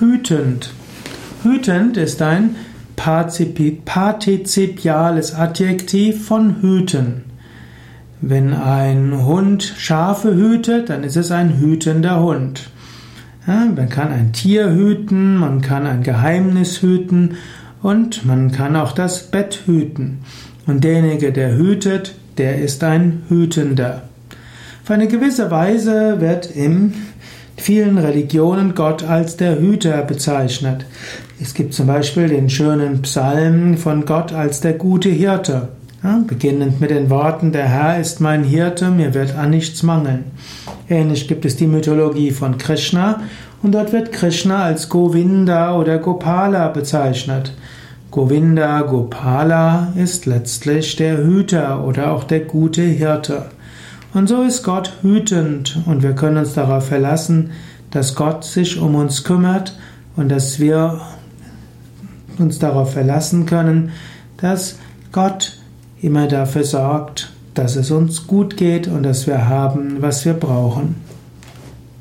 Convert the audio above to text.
hütend. Hütend ist ein partizipiales Adjektiv von hüten. Wenn ein Hund Schafe hütet, dann ist es ein hütender Hund. Ja, man kann ein Tier hüten, man kann ein Geheimnis hüten und man kann auch das Bett hüten. Und derjenige, der hütet, der ist ein Hütender. Auf eine gewisse Weise wird in vielen Religionen Gott als der Hüter bezeichnet. Es gibt zum Beispiel den schönen Psalm von Gott als der gute Hirte. Ja, beginnend mit den Worten, der Herr ist mein Hirte, mir wird an nichts mangeln. Ähnlich gibt es die Mythologie von Krishna und dort wird Krishna als Govinda oder Gopala bezeichnet. Govinda, Gopala ist letztlich der Hüter oder auch der gute Hirte. Und so ist Gott hütend und wir können uns darauf verlassen, dass Gott sich um uns kümmert und dass wir uns darauf verlassen können, dass Gott immer dafür sorgt, dass es uns gut geht und dass wir haben, was wir brauchen.